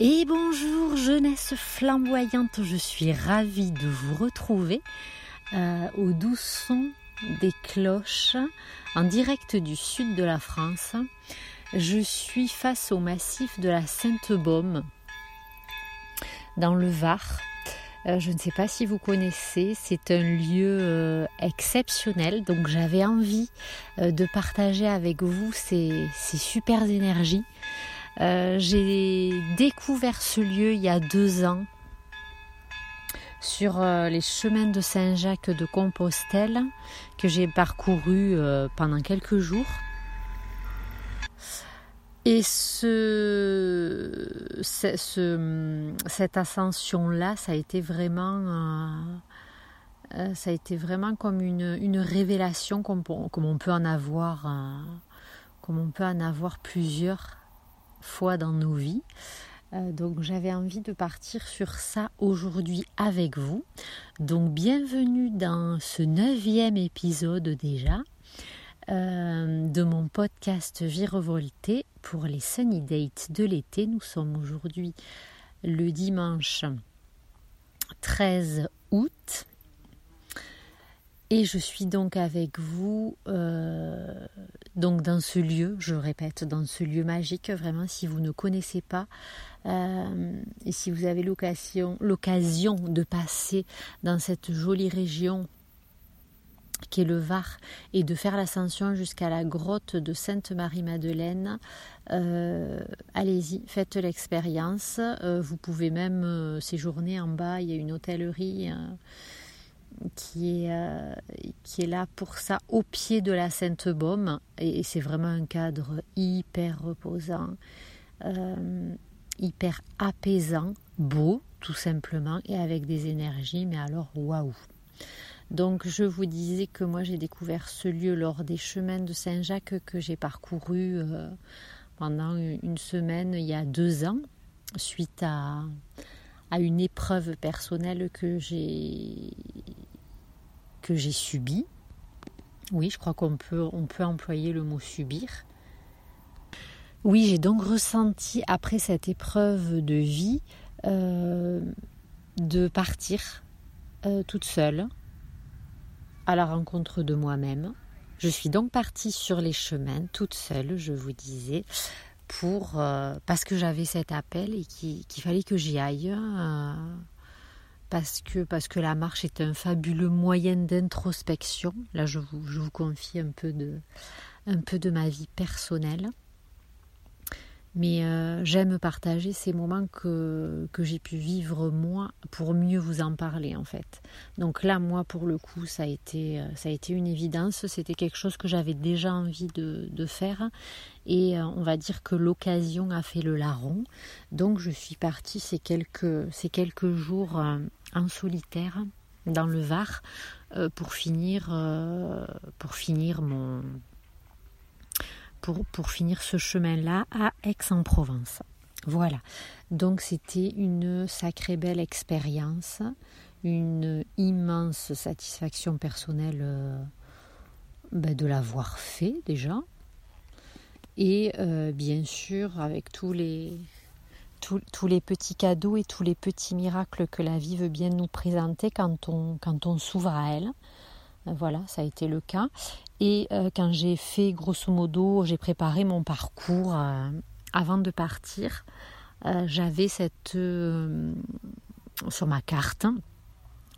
Et bonjour jeunesse flamboyante, je suis ravie de vous retrouver euh, au doux son des cloches en direct du sud de la France. Je suis face au massif de la Sainte-Baume dans le Var. Euh, je ne sais pas si vous connaissez, c'est un lieu euh, exceptionnel, donc j'avais envie de partager avec vous ces, ces super énergies. Euh, j'ai découvert ce lieu il y a deux ans sur euh, les chemins de Saint-Jacques de Compostelle que j'ai parcouru euh, pendant quelques jours. Et ce, cette ascension-là, ça a été vraiment, ça a été vraiment comme une, une révélation, comme, comme, on peut en avoir, comme on peut en avoir plusieurs fois dans nos vies. Euh, donc j'avais envie de partir sur ça aujourd'hui avec vous. Donc bienvenue dans ce neuvième épisode déjà euh, de mon podcast Virevolté pour les Sunny Dates de l'été. Nous sommes aujourd'hui le dimanche 13 août. Et je suis donc avec vous euh, donc dans ce lieu, je répète, dans ce lieu magique, vraiment si vous ne connaissez pas euh, et si vous avez l'occasion, de passer dans cette jolie région qui est le Var et de faire l'ascension jusqu'à la grotte de Sainte-Marie-Madeleine, euh, allez-y, faites l'expérience. vous pouvez même séjourner en bas, il y a une hôtellerie qui est, euh, qui est là pour ça au pied de la Sainte-Baume et, c'est vraiment un cadre hyper reposant, euh, hyper apaisant, beau tout simplement et avec des énergies mais alors waouh. Donc je vous disais que moi j'ai découvert ce lieu lors des chemins de Saint-Jacques que j'ai parcouru euh, pendant une semaine il y a deux ans suite à, à une épreuve personnelle que j'ai j'ai subi. Oui, je crois qu'on peut, on peut employer le mot subir. Oui, j'ai donc ressenti après cette épreuve de vie euh, de partir euh, toute seule à la rencontre de moi-même. Je suis donc partie sur les chemins toute seule, je vous disais, pour euh, parce que j'avais cet appel et qu'il fallait que j'y aille parce que, la marche est un fabuleux moyen d'introspection. Là, je vous, confie un peu de ma vie personnelle. Mais euh, j'aime partager ces moments que, j'ai pu vivre moi pour mieux vous en parler en fait. Donc là, moi, pour le coup, ça a été, euh, ça a été une évidence. C'était quelque chose que j'avais déjà envie de, de faire. Et euh, on va dire que l'occasion a fait le larron. Donc je suis partie ces quelques, ces quelques jours en solitaire dans le Var pour finir, pour finir mon pour, finir ce chemin-là à Aix-en-Provence. Voilà, donc c'était une sacrée belle expérience, une immense satisfaction personnelle euh, ben, de l'avoir fait déjà, et euh, bien sûr avec tous les, tous, les petits cadeaux et tous les petits miracles que la vie veut bien nous présenter quand on, quand on s'ouvre à elle. Voilà, ça a été le cas. Et euh, quand j'ai fait, grosso modo, j'ai préparé mon parcours euh, avant de partir, euh, j'avais cette, sur ma carte,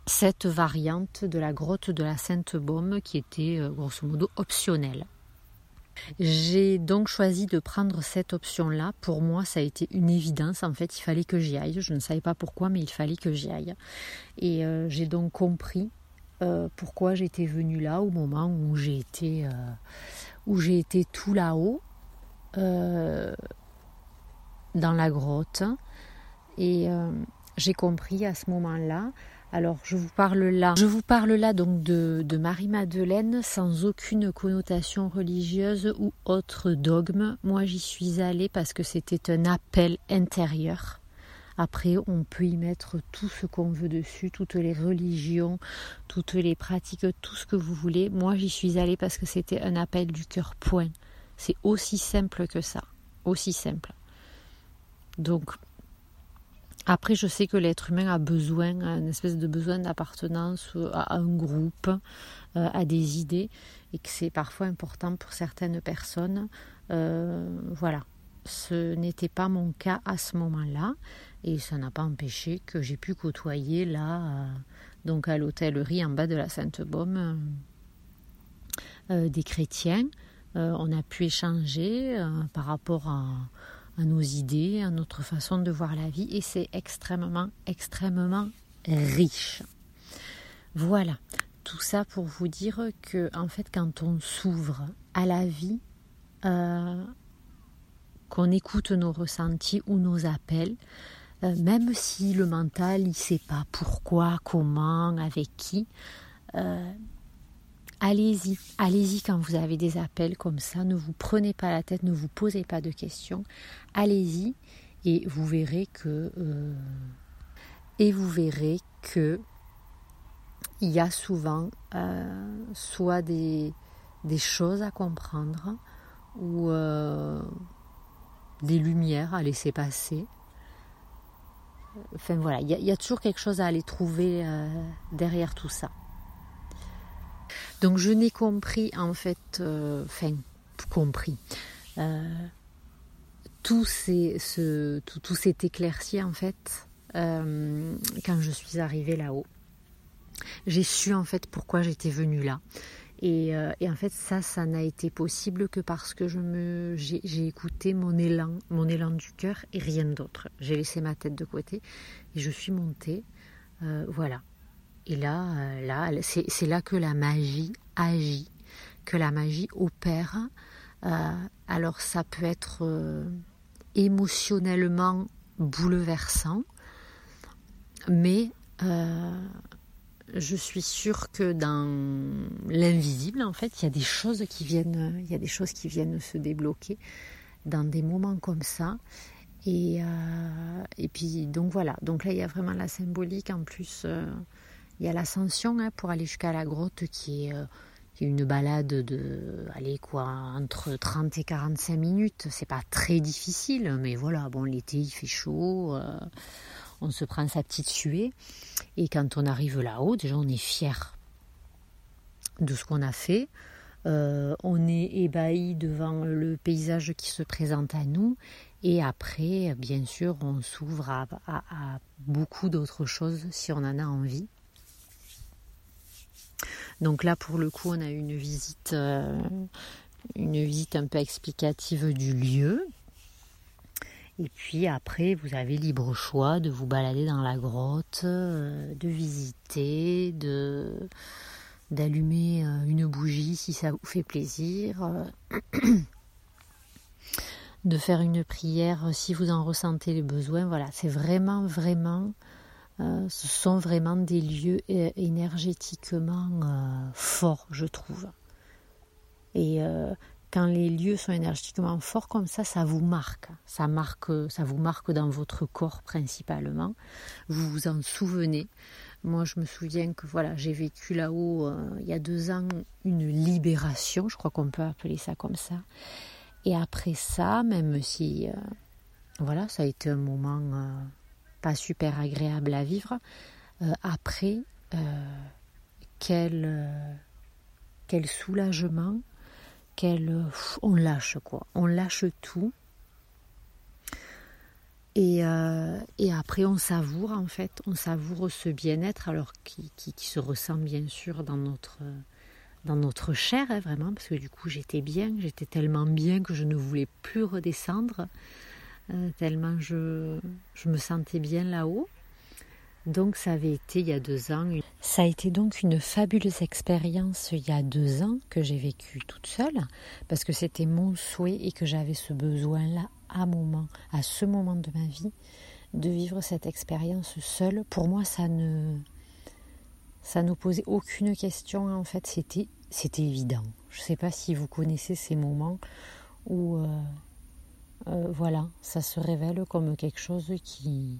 cette variante de la grotte de la Sainte-Baume qui était, grosso modo, optionnelle. J'ai donc choisi de prendre cette option-là. Pour moi, ça a été une évidence. En fait, il fallait que j'y aille. Je ne savais pas pourquoi, mais il fallait que j'y aille. Et j'ai donc compris euh, pourquoi j'étais venue là au moment où j'ai été, euh, été tout là-haut, euh, dans la grotte. Et j'ai compris à ce moment-là. Alors je vous parle là, je vous parle là donc de, de Marie-Madeleine sans aucune connotation religieuse ou autre dogme. Moi j'y suis allée parce que c'était un appel intérieur après, on peut y mettre tout ce qu'on veut dessus, toutes les religions, toutes les pratiques, tout ce que vous voulez. Moi, j'y suis allée parce que c'était un appel du cœur point. C'est aussi simple que ça. Aussi simple. Donc, Après, je sais que l'être humain a besoin, une espèce de besoin d'appartenance à un groupe, euh, à des idées, et que c'est parfois important pour certaines personnes. Euh, voilà, ce n'était pas mon cas à ce moment-là, et ça n'a pas empêché que j'ai pu côtoyer là, euh, donc à l'hôtellerie en bas de la Sainte-Baume, des chrétiens. on a pu échanger par rapport à à nos idées, à notre façon de voir la vie et c'est extrêmement, extrêmement riche. Voilà, tout ça pour vous dire que en fait quand on s'ouvre à la vie, euh, qu'on écoute nos ressentis ou nos appels, euh, même si le mental il sait pas pourquoi, comment, avec qui, euh, allez-y, allez-y quand vous avez des appels comme ça, ne vous prenez pas la tête, ne vous posez pas de questions, allez-y et vous verrez que euh, et vous verrez que il y a souvent soit des, choses à comprendre ou des lumières à laisser passer. Enfin voilà, il y, a toujours quelque chose à aller trouver derrière tout ça. Donc je n'ai compris en fait, euh, enfin compris. Euh, tout s'est tout, éclairci en fait euh, quand je suis arrivée là-haut. J'ai su en fait pourquoi j'étais venue là. Et, en fait, ça, ça n'a été possible que parce que je me, j'ai, écouté mon élan, mon élan du cœur et rien d'autre. J'ai laissé ma tête de côté et je suis montée. voilà. Et là, euh, là c'est là que la magie agit, que la magie opère. Euh, alors ça peut être euh, émotionnellement bouleversant, mais je suis sûre que dans l'invisible, en fait, il y a des choses qui viennent, il y a des choses qui viennent se débloquer dans des moments comme ça. Et, et puis donc voilà, donc là il y a vraiment la symbolique en plus il y a l'ascension hein, pour aller jusqu'à la grotte qui est, euh, une balade de allez, quoi, entre 30 et 45 minutes. C'est pas très difficile, mais voilà, bon, l'été il fait chaud, euh, on se prend sa petite suée. Et quand on arrive là-haut, déjà on est fier de ce qu'on a fait. Euh, on est ébahi devant le paysage qui se présente à nous et après, bien sûr, on s'ouvre à beaucoup d'autres choses si on en a envie. Donc là, pour le coup, on a une visite, euh, une visite un peu explicative du lieu. Et puis après, vous avez libre choix de vous balader dans la grotte, euh, de visiter, de d'allumer euh, une bougie si ça vous fait plaisir, de faire une prière si vous en ressentez les besoins. Voilà, c'est vraiment, vraiment euh, ce sont vraiment des lieux énergétiquement euh, forts, je trouve. Et euh, quand les lieux sont énergétiquement forts comme ça, ça vous marque. Ça marque, ça vous marque dans votre corps principalement. Vous vous en souvenez. Moi, je me souviens que voilà, j'ai vécu là-haut il y a deux ans une libération, je crois qu'on peut appeler ça comme ça. Et après ça, même si voilà, ça a été un moment pas super agréable à vivre. Euh, après, euh, quel, euh, quel soulagement, quel, on lâche quoi, on lâche tout. Et, et, après, on savoure en fait, on savoure ce bien-être, alors qui, qui, se ressent bien sûr dans notre, dans notre chair, hein, vraiment, parce que du coup j'étais bien, j'étais tellement bien que je ne voulais plus redescendre. Euh, tellement je, je me sentais bien là-haut. Donc ça avait été il y a deux ans. Ça a été donc une fabuleuse expérience il y a deux ans que j'ai vécue toute seule parce que c'était mon souhait et que j'avais ce besoin-là à moment, à ce moment de ma vie, de vivre cette expérience seule. Pour moi, ça ne, ça ne posait aucune question. En fait, c'était, c'était évident. Je ne sais pas si vous connaissez ces moments où euh, euh, voilà, ça se révèle comme quelque chose qui,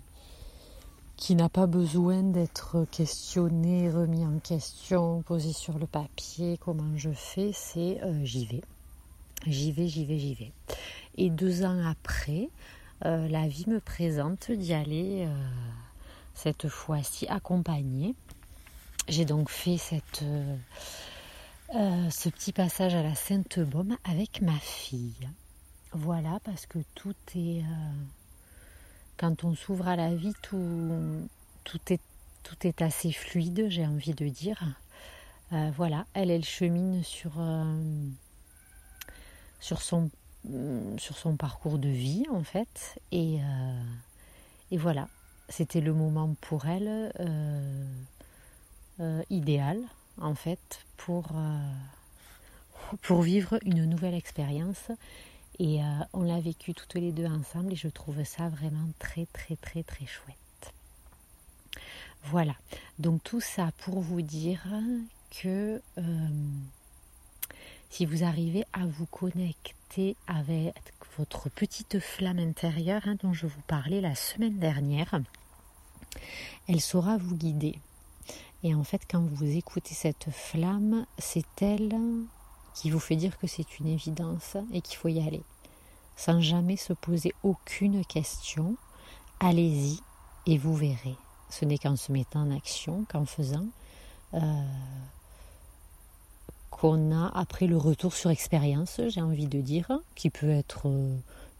qui n'a pas besoin d'être questionné, remis en question, posé sur le papier. Comment je fais C'est euh, j'y vais. J'y vais, j'y vais, j'y vais. Et deux ans après, la vie me présente d'y aller cette fois-ci accompagnée. J'ai donc fait cette, ce petit passage à la Sainte-Baume avec ma fille. Voilà, parce que tout est quand on s'ouvre à la vie, tout, tout, est, tout est assez fluide, j'ai envie de dire. Euh, voilà, elle, elle chemine sur, euh, sur, son, sur son parcours de vie, en fait. Et, euh, et voilà, c'était le moment pour elle idéal, en fait, pour, pour vivre une nouvelle expérience et euh, on l'a vécu toutes les deux ensemble et je trouve ça vraiment très très très très chouette. Voilà, donc tout ça pour vous dire que euh, si vous arrivez à vous connecter avec votre petite flamme intérieure hein, dont je vous parlais la semaine dernière, elle saura vous guider. Et en fait, quand vous écoutez cette flamme, c'est elle qui vous fait dire que c'est une évidence et qu'il faut y aller. Sans jamais se poser aucune question, allez-y et vous verrez. Ce n'est qu'en se mettant en action, qu'en faisant, euh, qu'on a après le retour sur expérience, j'ai envie de dire, qui peut être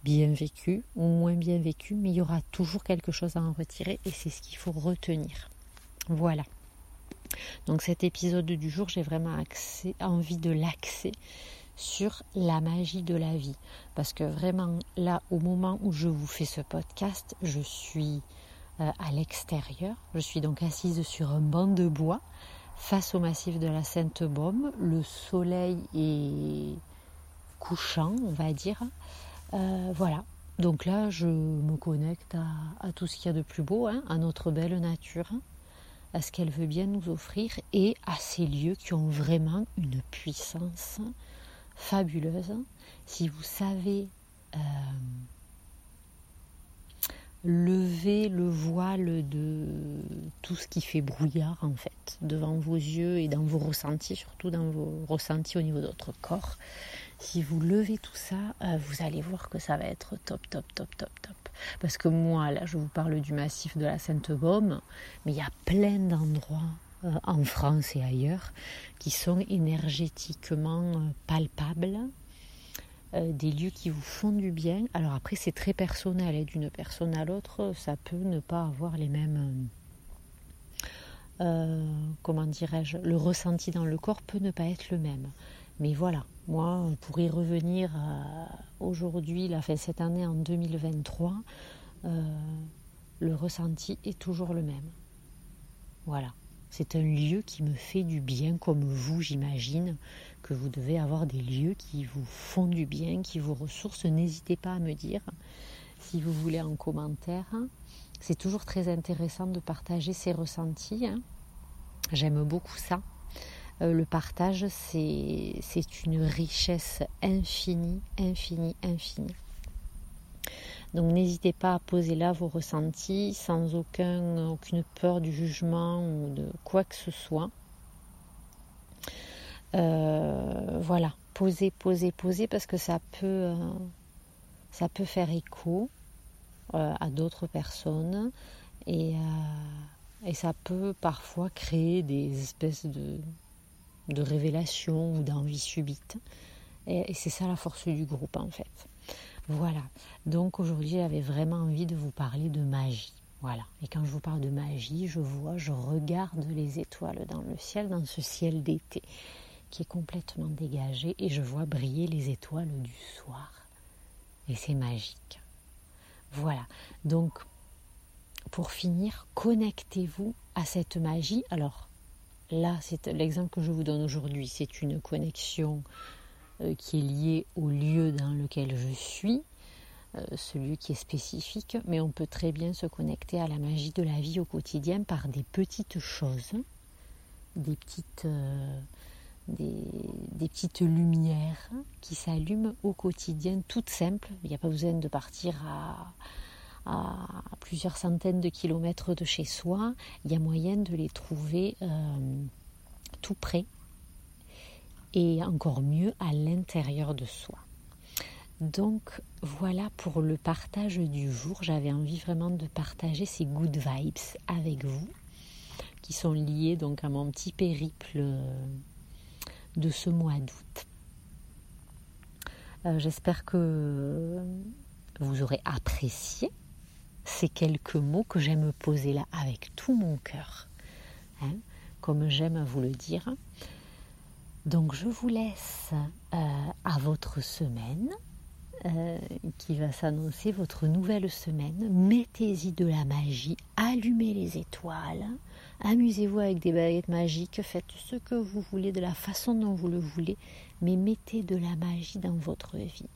bien vécu ou moins bien vécu, mais il y aura toujours quelque chose à en retirer et c'est ce qu'il faut retenir. Voilà. Donc cet épisode du jour, j'ai vraiment envie de l'axer sur la magie de la vie. Parce que vraiment, là, au moment où je vous fais ce podcast, je suis euh, à l'extérieur. Je suis donc assise sur un banc de bois face au massif de la Sainte-Baume. Le soleil est couchant, on va dire. Euh, voilà. Donc là, je me connecte à, tout ce qu'il y a de plus beau, hein, à notre belle nature à ce qu'elle veut bien nous offrir et à ces lieux qui ont vraiment une puissance fabuleuse. Si vous savez euh, lever le voile de tout ce qui fait brouillard en fait devant vos yeux et dans vos ressentis, surtout dans vos ressentis au niveau de votre corps, si vous levez tout ça, euh, vous allez voir que ça va être top, top, top, top, top. Parce que moi, là, je vous parle du massif de la Sainte-Baume, mais il y a plein d'endroits euh, en France et ailleurs qui sont énergétiquement euh, palpables, des lieux qui vous font du bien. Alors après, c'est très personnel, et hein. d'une personne à l'autre, ça peut ne pas avoir les mêmes... comment dirais-je, le ressenti dans le corps peut ne pas être le même. Mais voilà, moi, pour y revenir aujourd'hui, la fin cette année en 2023, euh, le ressenti est toujours le même. Voilà. C'est un lieu qui me fait du bien, comme vous, j'imagine que vous devez avoir des lieux qui vous font du bien, qui vous ressourcent. N'hésitez pas à me dire si vous voulez en commentaire. C'est toujours très intéressant de partager ses ressentis. Hein. J'aime beaucoup ça. Euh, le partage, c'est une richesse infinie, infinie, infinie. Donc n'hésitez pas à poser là vos ressentis sans aucun, aucune peur du jugement ou de quoi que ce soit. Euh, voilà, posez, posez, posez parce que ça peut, euh, ça peut faire écho à d'autres personnes et, et ça peut parfois créer des espèces de, de révélation ou d'envie subite. Et, c'est ça la force du groupe en fait. Voilà. Donc aujourd'hui j'avais vraiment envie de vous parler de magie. Voilà. Et quand je vous parle de magie, je vois, je regarde les étoiles dans le ciel, dans ce ciel d'été qui est complètement dégagé et je vois briller les étoiles du soir. Et c'est magique. Voilà. Donc, pour finir, connectez-vous à cette magie. Alors, Là, c'est l'exemple que je vous donne aujourd'hui. C'est une connexion euh, qui est liée au lieu dans lequel je suis, euh, ce lieu qui est spécifique, mais on peut très bien se connecter à la magie de la vie au quotidien par des petites choses, des petites, euh, des, petites lumières qui s'allument au quotidien, toutes simples. Il n'y a pas besoin de partir à à plusieurs centaines de kilomètres de chez soi, il y a moyen de les trouver euh, tout près et encore mieux à l'intérieur de soi. Donc voilà pour le partage du jour. J'avais envie vraiment de partager ces good vibes avec vous, qui sont liés donc à mon petit périple de ce mois d'août. Euh, j'espère que vous aurez apprécié ces quelques mots que j'aime poser là avec tout mon cœur, hein, comme j'aime vous le dire. Donc je vous laisse euh, à votre semaine euh, qui va s'annoncer, votre nouvelle semaine. Mettez-y de la magie, allumez les étoiles, amusez-vous avec des baguettes magiques, faites ce que vous voulez de la façon dont vous le voulez, mais mettez de la magie dans votre vie.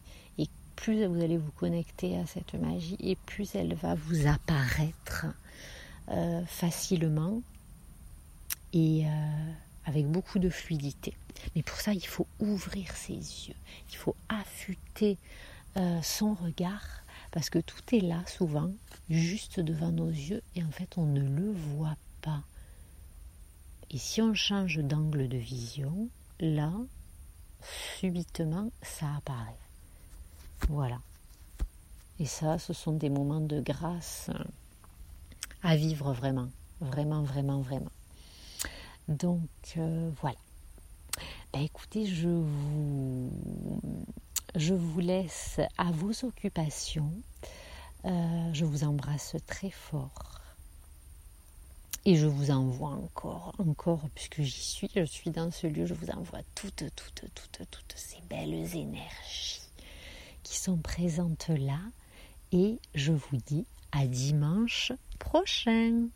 Plus vous allez vous connecter à cette magie, et plus elle va vous apparaître euh, facilement et avec beaucoup de fluidité. Mais pour ça, il faut ouvrir ses yeux, il faut affûter euh, son regard, parce que tout est là souvent, juste devant nos yeux, et en fait, on ne le voit pas. Et si on change d'angle de vision, là, subitement, ça apparaît. Voilà. Et ça, ce sont des moments de grâce à vivre vraiment, vraiment, vraiment, vraiment. Donc euh, voilà. Ben, écoutez, je vous, je vous laisse à vos occupations. Euh, je vous embrasse très fort. Et je vous envoie encore, encore, puisque j'y suis, je suis dans ce lieu, je vous envoie toutes, toutes, toutes, toutes ces belles énergies qui sont présentes là. Et je vous dis à dimanche prochain.